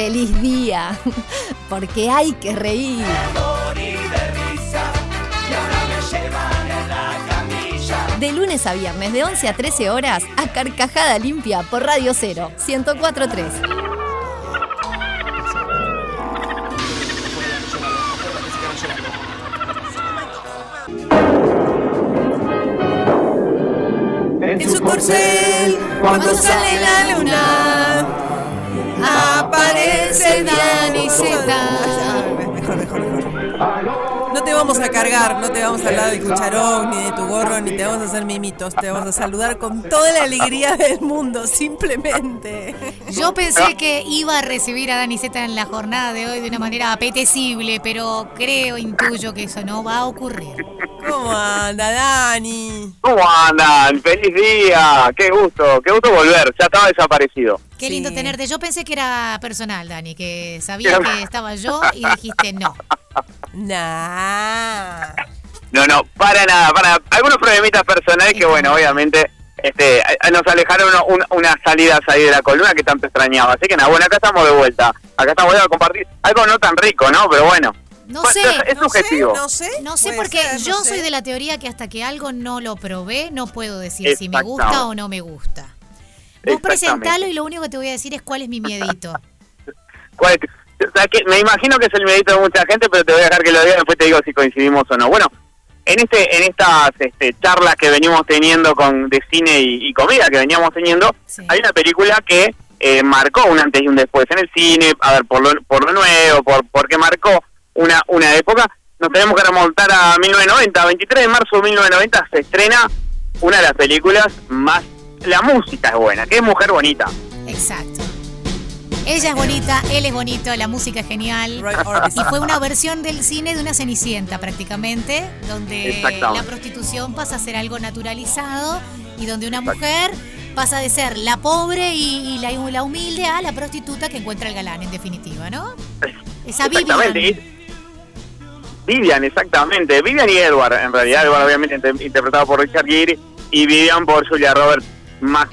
feliz día, porque hay que reír. De lunes a viernes, de 11 a 13 horas, a Carcajada Limpia por Radio 0, 1043. En su corcel, cuando sale la luna, Dani Zeta. Mejor, mejor, mejor. No te vamos a cargar, no te vamos a hablar de cucharón, ni de tu gorro, ni te vamos a hacer mimitos. Te vamos a saludar con toda la alegría del mundo, simplemente. Yo pensé que iba a recibir a Dani Zeta en la jornada de hoy de una manera apetecible, pero creo, intuyo que eso no va a ocurrir. ¿Cómo anda, Dani? ¿Cómo andan? ¡Feliz día! ¡Qué gusto! ¡Qué gusto volver! Ya estaba desaparecido. Qué lindo Sí. tenerte. Yo pensé que era personal, Dani, que sabía que estaba yo y dijiste no. Nah. No, no, para nada, para nada. Algunos problemitas personales que, bueno, obviamente este, nos alejaron un- unas salidas ahí de la columna que tanto extrañaba. Así que nada, bueno, acá estamos de vuelta. Acá estamos de vuelta a compartir algo no tan rico, ¿no? Pero bueno. No sé, es No sé, no sé. No sé porque ser, no yo sé. soy de la teoría que hasta que algo no lo probé, no puedo decir si me gusta o no me gusta. Vos presentalo y lo único que te voy a decir es cuál es mi miedito. ¿Cuál es? O sea, que me imagino que es el medito de mucha gente, pero te voy a dejar que lo diga y después te digo si coincidimos o no. Bueno, en este en estas este, charlas que venimos teniendo con de cine y, y comida que veníamos teniendo, Sí. hay una película que eh, marcó un antes y un después en el cine, a ver, por lo, por lo nuevo, por porque marcó una, una época. Nos tenemos que remontar a 1990, 23 de marzo de 1990 se estrena una de las películas más... La música es buena, que es Mujer Bonita. Exacto. Ella es bonita, él es bonito, la música es genial. Y fue una versión del cine de una cenicienta prácticamente, donde la prostitución pasa a ser algo naturalizado y donde una mujer pasa de ser la pobre y, y la, la humilde a la prostituta que encuentra el galán, en definitiva, ¿no? Esa Exactamente. Vivian. Vivian, exactamente. Vivian y Edward, en realidad. Edward, obviamente, inter- interpretado por Richard Gere. Y Vivian por Julia Roberts, más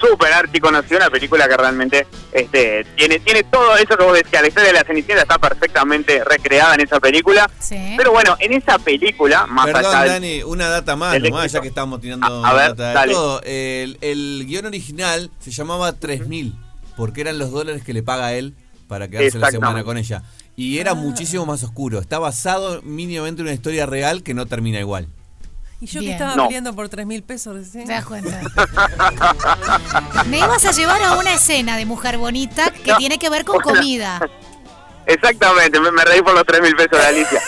súper archi conocida. Una película que realmente este, tiene tiene todo eso que vos decías. La historia de la Cenicienta está perfectamente recreada en esa película. Sí. Pero bueno, en esa película, más Perdón, allá del- Dani, una data más nomás, ya que estamos tirando A- a ver, data de todo. El, el guion original se llamaba 3000, porque eran los dólares que le paga él para quedarse la semana con ella. Y era muchísimo más oscuro. Está basado mínimamente en una historia real que no termina igual. Y yo Bien. que estaba No. peleando por 3 mil pesos recién. ¿Te das cuenta? Me ibas a llevar a una escena de mujer bonita que tiene que ver con comida. Exactamente, me, me reí por los 3 mil pesos de Alicia.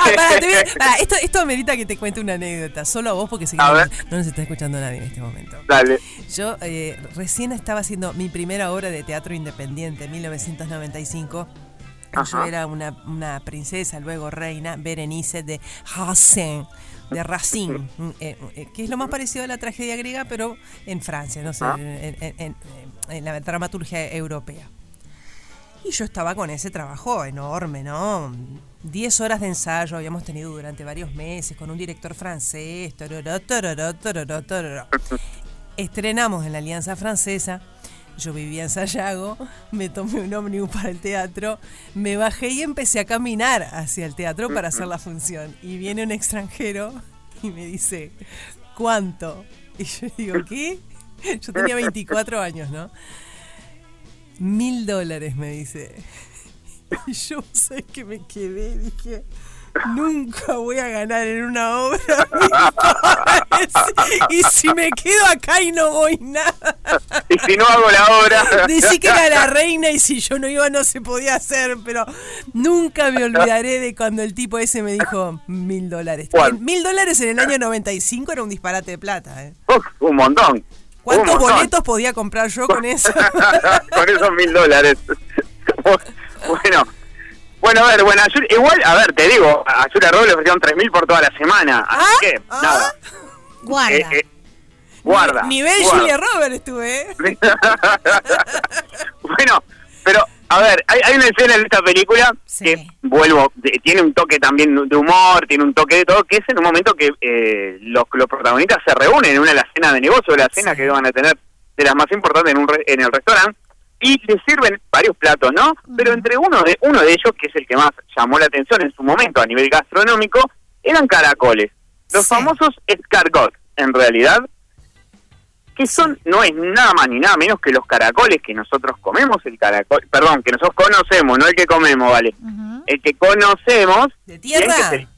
Ah, te esto, esto amerita que te cuente una anécdota, solo a vos porque A no, nos está escuchando nadie en este momento. Dale. Yo eh, recién estaba haciendo mi primera obra de teatro independiente en 1995. Yo Ajá. era una, una princesa, luego reina, Berenice de Racine, de Racine, mm, eh, eh, que es lo más parecido a la tragedia griega, pero en Francia, no sé, Ah. en, en- en- en la dramaturgia europea. Y yo estaba con ese trabajo enorme, ¿no? Diez horas de ensayo habíamos tenido durante varios meses con un director francés. tororó, tororó, tororó. Estrenamos en la Alianza Francesa. Yo vivía en Sayago, me tomé un ómnibus para el teatro, me bajé y empecé a caminar hacia el teatro para hacer la función. Y viene un extranjero y me dice, ¿cuánto? Y yo digo, ¿qué? Yo tenía 24 años, ¿no? Mil dólares, me dice. Y yo sé que me quedé, dije, nunca voy a ganar en una obra mil dólares. Y si me quedo acá y no voy nada. Y si no hago la obra. Decí que era la reina y si yo no iba no se podía hacer, pero nunca me olvidaré de cuando el tipo ese me dijo mil dólares. Mil dólares en el año 95 era un disparate de plata. ¿eh? Uf, un montón. ¿Cuántos boletos podía comprar yo con eso? con esos mil dólares. bueno, bueno, a ver, bueno, a Yuri- igual, a ver, te digo, a Julia Robles le ofrecieron tres mil por toda la semana, así Ah, que, ah. nada. Guarda. Eh, eh, guarda. Nivel guarda. Julia Roberts estuve, ¿eh? bueno, pero, a ver, hay, hay una escena en esta película Sí. que, vuelvo, de- tiene un toque también de humor, tiene un toque de todo, que es en un momento que eh, los, los protagonistas se reúnen en una de las cenas de negocio, de las cenas Sí. que van a tener de las más importantes en, un re- en el restaurante, y le sirven varios platos, ¿no? Pero entre uno de, uno de ellos, que es el que más llamó la atención en su momento a nivel gastronómico, eran caracoles. Los Sí. famosos escargots, en realidad, que son, no es nada más ni nada menos que los caracoles que nosotros comemos, el caracol, perdón, que nosotros conocemos, no el que comemos, ¿vale? El que conocemos, ¿De tierra? es el,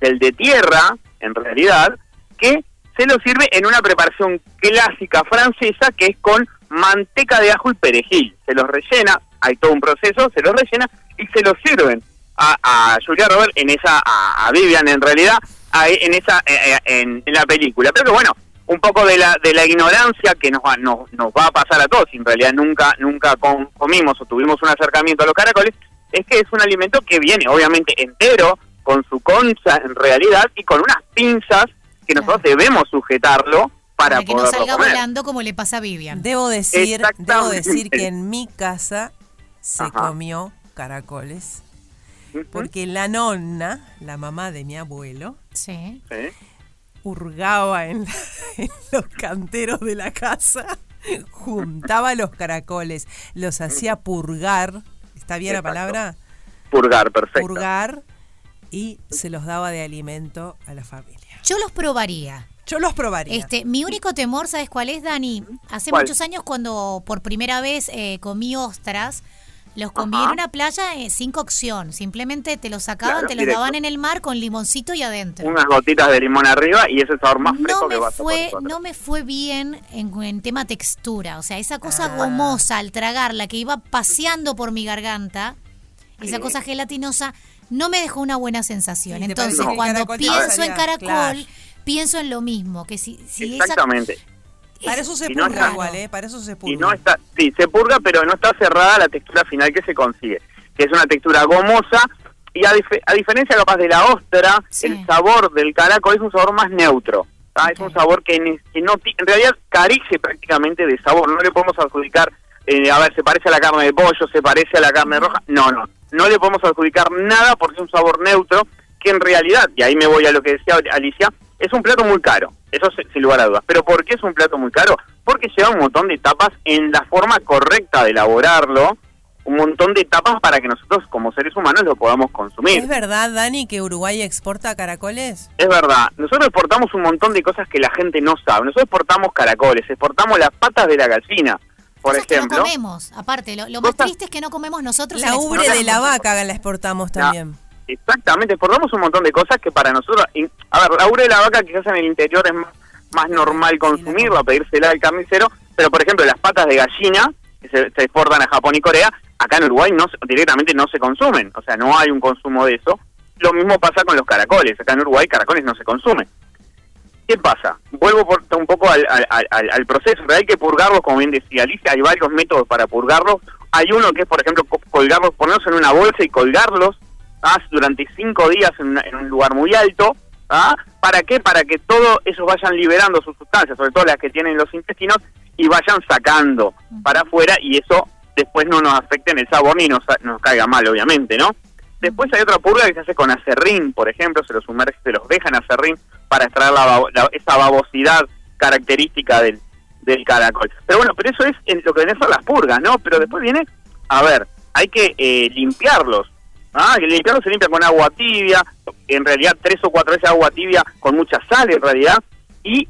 el de tierra, en realidad, que se lo sirve en una preparación clásica francesa que es con manteca de ajo y perejil. Se los rellena, hay todo un proceso, se los rellena y se los sirven a, a Julia Robert en esa, a, a Vivian en realidad, a- en esa, eh, eh, en, en la película. Pero que bueno, un poco de la de la ignorancia que nos va, nos, nos va a pasar a todos, en realidad nunca nunca com- comimos o tuvimos un acercamiento a los caracoles, es que es un alimento que viene obviamente entero, con su concha en realidad y con unas pinzas que nosotros Claro. debemos sujetarlo para, Para que no salga comer. volando como le pasa a Vivian. Debo decir, debo decir que en mi casa se Ajá. comió caracoles. Porque la nonna, la mamá de mi abuelo, Sí. sí. Hurgaba en, la- en los canteros de la casa, juntaba los caracoles, los hacía purgar, ¿está bien la palabra? Purgar, perfecto. Purgar y se los daba de alimento a la familia. Yo los probaría. Yo los probaría. Este, mi único temor, ¿sabes cuál es, Dani? Hace ¿Cuál? muchos años cuando por primera vez eh, comí ostras, los comí Ajá. en una playa eh, sin cocción. Simplemente te los sacaban, Claro, te los directo. daban en el mar con limoncito y adentro. Unas gotitas de limón arriba y ese sabor más fresco no que me vas a poder fue encontrar. no me fue bien en, en tema textura o sea esa cosa Ah. gomosa al tragarla que iba paseando por mi garganta esa cosa gelatinosa no me dejó una buena sensación ¿Y te entonces que cuando pienso en caracol Claro. pienso en lo mismo que si, si esa Exactamente. Para eso se Y no purga está- igual, ¿eh? Para eso se purga. Y no está, sí, se purga, pero no está cerrada la textura final que se consigue, que es una textura gomosa y a, dif- a diferencia capaz de la ostra, Sí. el sabor del caracol es un sabor más neutro. Es un sabor que, que no en realidad carece prácticamente de sabor. No le podemos adjudicar, eh, a ver, se parece a la carne de pollo, se parece a la carne roja. No, no. No le podemos adjudicar nada porque es un sabor neutro que en realidad, y ahí me voy a lo que decía Alicia, es un plato muy caro. Eso se- sin lugar a dudas. ¿Pero por qué es un plato muy caro? Porque lleva un montón de etapas en la forma correcta de elaborarlo, un montón de etapas para que nosotros como seres humanos lo podamos consumir. ¿Es verdad, Dani, que Uruguay exporta caracoles? Es verdad, nosotros exportamos un montón de cosas que la gente no sabe. Nosotros exportamos caracoles, exportamos las patas de la gallina, por cosas que no ejemplo. comemos aparte lo, lo más triste es que no comemos nosotros La en ubre de la vaca la exportamos también. Exactamente, exportamos un montón de cosas que para nosotros... A ver, la ubre de la vaca quizás en el interior es más, más normal consumirla, pedírsela al carnicero, pero por ejemplo las patas de gallina que se, se exportan a Japón y Corea, acá en Uruguay no directamente no se consumen, o sea, no hay un consumo de eso. Lo mismo pasa con los caracoles, acá en Uruguay caracoles no se consumen. ¿Qué pasa? Vuelvo por, un poco al, al- al- al proceso. Hay que purgarlos, como bien decía Alicia. Hay varios métodos para purgarlos. Hay uno que es, por ejemplo, co- colgarlos, ponerlos en una bolsa y colgarlos ¿ah? durante cinco días en, en un lugar muy alto. ¿ah? ¿Para qué? Para que todos ellos vayan liberando sus sustancias, sobre todo las que tienen los intestinos, y vayan sacando para afuera y eso después no nos afecte en el sabor ni nos, nos caiga mal, obviamente, ¿no? Después hay otra purga que se hace con acerrín, por ejemplo, se los sumerge, se los dejan acerrín para extraer la, la- esa babosidad característica del, del caracol. Pero bueno, pero eso es en lo que vienen son las purgas, ¿no? Pero después viene, a ver, hay que eh, limpiarlos. Ah, que limpiarlos se limpia con agua tibia, en realidad tres o cuatro veces agua tibia con mucha sal en realidad. Y,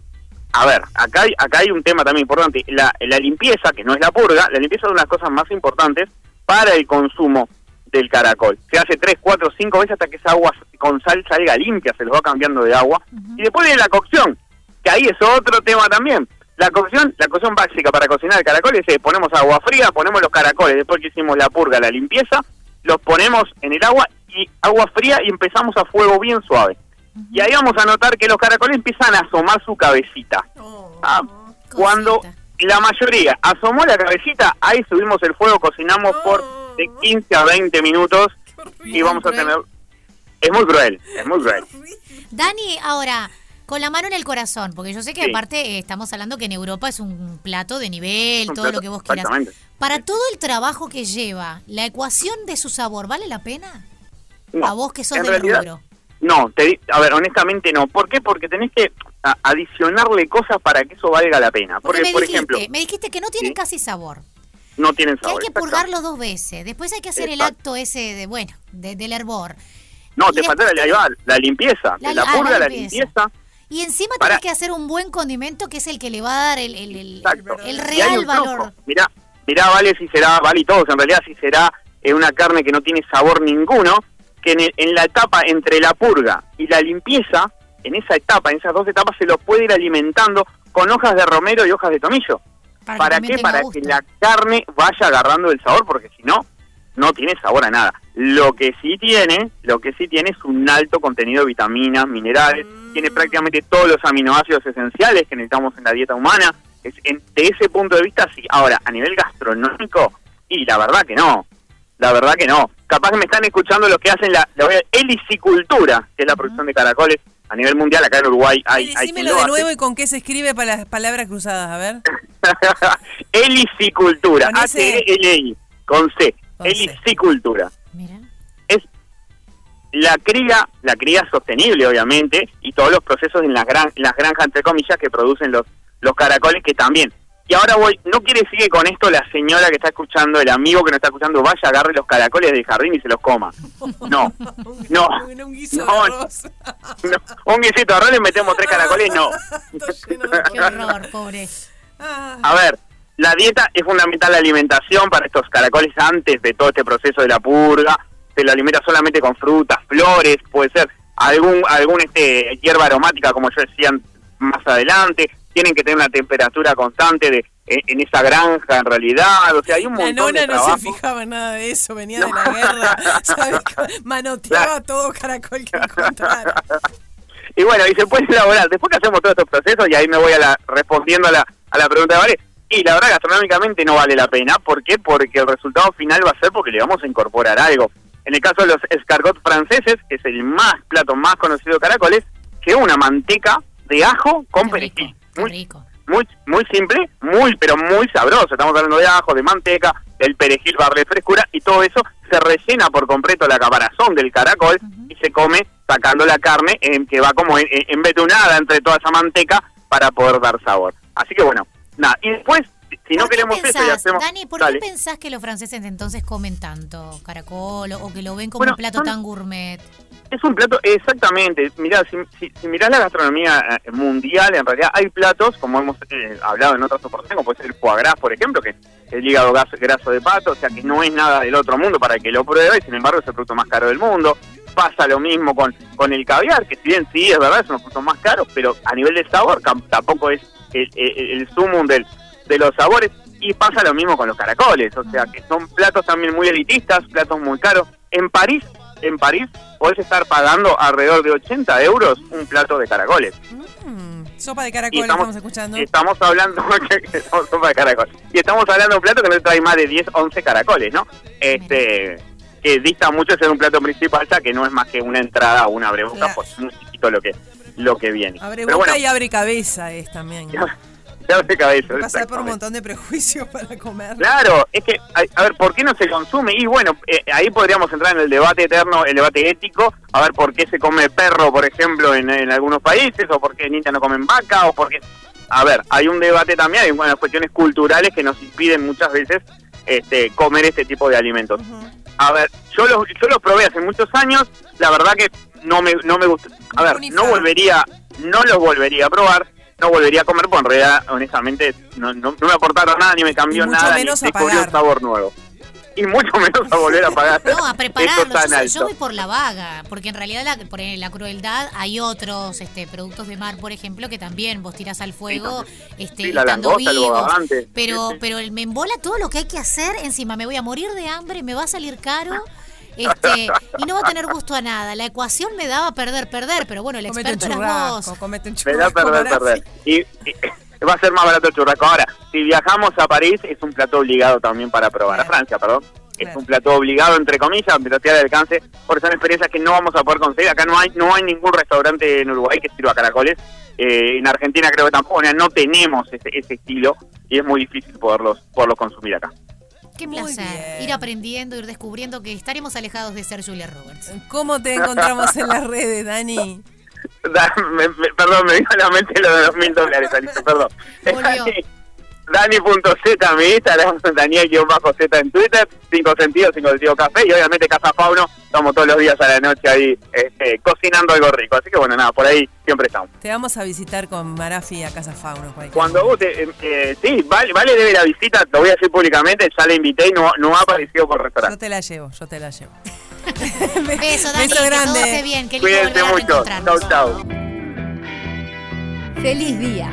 a ver, acá hay, acá hay un tema también importante, la, la limpieza, que no es la purga, la limpieza es una de las cosas más importantes para el consumo del caracol. Se hace tres, cuatro, cinco veces hasta que esa agua con sal salga limpia, se los va cambiando de agua. Y después viene la cocción, que ahí es otro tema también. La cocción, la cocción básica para cocinar el caracol es eh, ponemos agua fría, ponemos los caracoles, después que hicimos la purga, la limpieza, los ponemos en el agua y agua fría y empezamos a fuego bien suave. Y ahí vamos a notar que los caracoles empiezan a asomar su cabecita. Ah, cuando la mayoría asomó la cabecita, ahí subimos el fuego, cocinamos por de 15 a 20 minutos y vamos a tener... Es muy cruel, es muy cruel. Dani, ahora, con la mano en el corazón, porque yo sé que Sí. aparte eh, estamos hablando que en Europa es un plato de nivel, Un todo plato, lo que vos quieras. Para todo el trabajo que lleva, la ecuación de su sabor, ¿vale la pena? No, a vos que sos del realidad, rubro. No, te a ver, honestamente no. ¿Por qué? Porque tenés que adicionarle cosas para que eso valga la pena. Porque Porque, me, por dijiste, ejemplo, me dijiste que no tienen ¿Sí? casi sabor. no tienen Que hay sabor. que purgarlo dos veces. Después hay que hacer el acto ese de, bueno, de- del hervor. No, Y te falta la, la limpieza. La la ah, la purga, la limpieza. Y encima Pará. tenés que hacer un buen condimento que es el que le va a dar el, el, real valor. Mirá, mirá, vale si será, vale y todos, en realidad si será eh, una carne que no tiene sabor ninguno, que en, el- en la etapa entre la purga y la limpieza, en esa etapa, en esas dos etapas, se lo puede ir alimentando con hojas de romero y hojas de tomillo. Para, que ¿Para qué? Para gusto. que la carne vaya agarrando el sabor, porque si no, no tiene sabor a nada. Lo que sí tiene, lo que sí tiene es un alto contenido de vitaminas, minerales, tiene prácticamente todos los aminoácidos esenciales que necesitamos en la dieta humana. Es, en- de ese punto de vista, sí. Ahora, a nivel gastronómico, y la verdad que no. La verdad que no. Capaz que me están escuchando los que hacen la, la helicicultura, que es la producción de caracoles a nivel mundial. Acá en Uruguay hay, de hace. nuevo y con qué se escribe para las palabras cruzadas, a ver. Helicicultura, H-E-L-I, Con C. helicicultura. Mira. Es la cría, la cría sostenible, obviamente, y todos los procesos en las, gran, las granjas, entre comillas, que producen los, los caracoles, que también. Y ahora voy, no quiere decir que con esto la señora que está escuchando, el amigo que no está escuchando, vaya, agarre los caracoles del jardín y se los coma. No, no, Un- guiso No, no. Un guisito de arroz le metemos tres caracoles, no. Qué horror, pobre. A ver, la dieta es fundamental la alimentación para estos caracoles antes de todo este proceso de la purga. Se lo alimenta solamente con frutas, flores, puede ser algún algún este hierba aromática como yo decía más adelante. Tienen que tener una temperatura constante de en, en esa granja en realidad. O sea, hay un La montón nona de no se fijaba en nada de eso, venía de la guerra, ¿sabes? Manoteaba todo caracol que encontrara. Y bueno, y se puede elaborar. Después que hacemos todos estos procesos, y ahí me voy a la, respondiendo a la, a la pregunta de Vale, y la verdad gastronómicamente no vale la pena. ¿Por qué? Porque el resultado final va a ser porque le vamos a incorporar algo. En el caso de los escargots franceses, que es el más plato más conocido de caracoles, que una manteca de ajo con Qué rico, perejil. qué Muy, rico. muy, muy simple, muy, pero muy sabroso. Estamos hablando de ajo, de manteca, del perejil para darle frescura y todo eso se rellena por completo la caparazón del caracol y se come sacando la carne en, que va como en, en- embetunada entre toda esa manteca para poder dar sabor. Así que bueno, nada. Y después, si- no ¿Por qué queremos eso, pensás, ya hacemos... Dani, ¿por Dale. qué pensás que los franceses entonces comen tanto caracol o, que lo ven como Bueno, un plato son- tan gourmet? Es un plato, exactamente. Mirá, si, si, si mirás la gastronomía eh, mundial, en realidad hay platos, como hemos eh, hablado en otras oportunidades, como puede ser el foie gras, por ejemplo, que es el hígado graso de pato, o sea que no es nada del otro mundo para el que lo pruebe, y sin embargo es el producto más caro del mundo. Pasa lo mismo con, con el caviar, que si bien sí es verdad, es uno de los más caros, pero a nivel de sabor tampoco es el, el, el sumum del, de los sabores. Y pasa lo mismo con los caracoles, o sea que son platos también muy elitistas, platos muy caros. En París, en París, podés estar pagando alrededor de 80 euros un plato de caracoles. Mm, sopa de Y caracol, estamos escuchando. estamos hablando sopa de caracol. Y estamos hablando de un plato que no trae más de 10, 11 caracoles, ¿no? Este que dista mucho de ser un plato principal, ya que no es más que una entrada o una abre boca, Claro. pues es muy chiquito lo que lo que viene. Abre Pero boca bueno, y abre cabeza es también. cabeza. Pasar por un montón de prejuicios para comer. Claro, es que, a, a ver, ¿por qué no se consume? Y bueno, eh, ahí podríamos entrar en el debate eterno, el debate ético, a ver por qué se come perro, por ejemplo, en, en algunos países, o por qué en India no comen vaca, o por qué... A ver, hay un debate también, hay unas cuestiones culturales que nos impiden muchas veces este, comer este tipo de alimentos. A ver, yo los, yo los probé hace muchos años, la verdad que no me, no me gusta. A ver, no volvería, no los volvería a probar, no volvería a comer, porque en realidad, honestamente, no, no, no me aportaron nada, ni me cambió Y mucho nada, ni menos a descubrí un sabor nuevo. Y mucho menos a volver a pagar. No, a Eso prepararlo. tan Yo, yo voy por la vaga, porque en realidad la, por la crueldad hay otros este, productos de mar, por ejemplo, que también vos tirás al fuego este, Sí, la estando langosta, el vivos. bogavante. Pero, Sí, sí. pero el- me embola todo lo que hay que hacer. Encima me voy a morir de hambre, me va a salir caro. Este, y no va a tener gusto a nada. La ecuación me daba perder, perder, pero bueno, el experto eras vos. churrasco, comete un Me da perder, perder. Y, y va a ser más barato el churrasco. Ahora, si viajamos a París, es un plato obligado también para probar. A. Francia, perdón. Es Claro. un plato obligado, entre comillas, mientras esté al alcance, porque son experiencias que no vamos a poder conseguir. Acá no hay no hay ningún restaurante en Uruguay que sirva caracoles. Eh, en Argentina creo que tampoco, o sea, no tenemos ese, ese estilo y es muy difícil poderlos, poderlos consumir acá. Qué Muy placer. bien. Ir aprendiendo, ir descubriendo que estaremos alejados de ser Julia Roberts. ¿Cómo te encontramos en las redes, Dani? Da- me- me- perdón, me vino a la mente lo de los mil dólares, Alicia, perdón. Volvió. Dani.z, mi Instagram, Daniel-Z en Twitter, 5 sentidos, 5 sentidos café y obviamente Casa Fauno, estamos todos los días a la noche ahí este, cocinando algo rico. Así que bueno, nada, por ahí siempre estamos. Te vamos a visitar con Marafi a Casa Fauno. Cuando vos, te, eh, eh, sí, vale, vale debe la visita, lo voy a decir públicamente, ya le invité y no, no ha aparecido por restaurante. Yo te la llevo, yo te la llevo. Beso, Dani, Beso grande. que todo esté bien, que lindo Cuídense mucho. Chau, chau. Feliz día.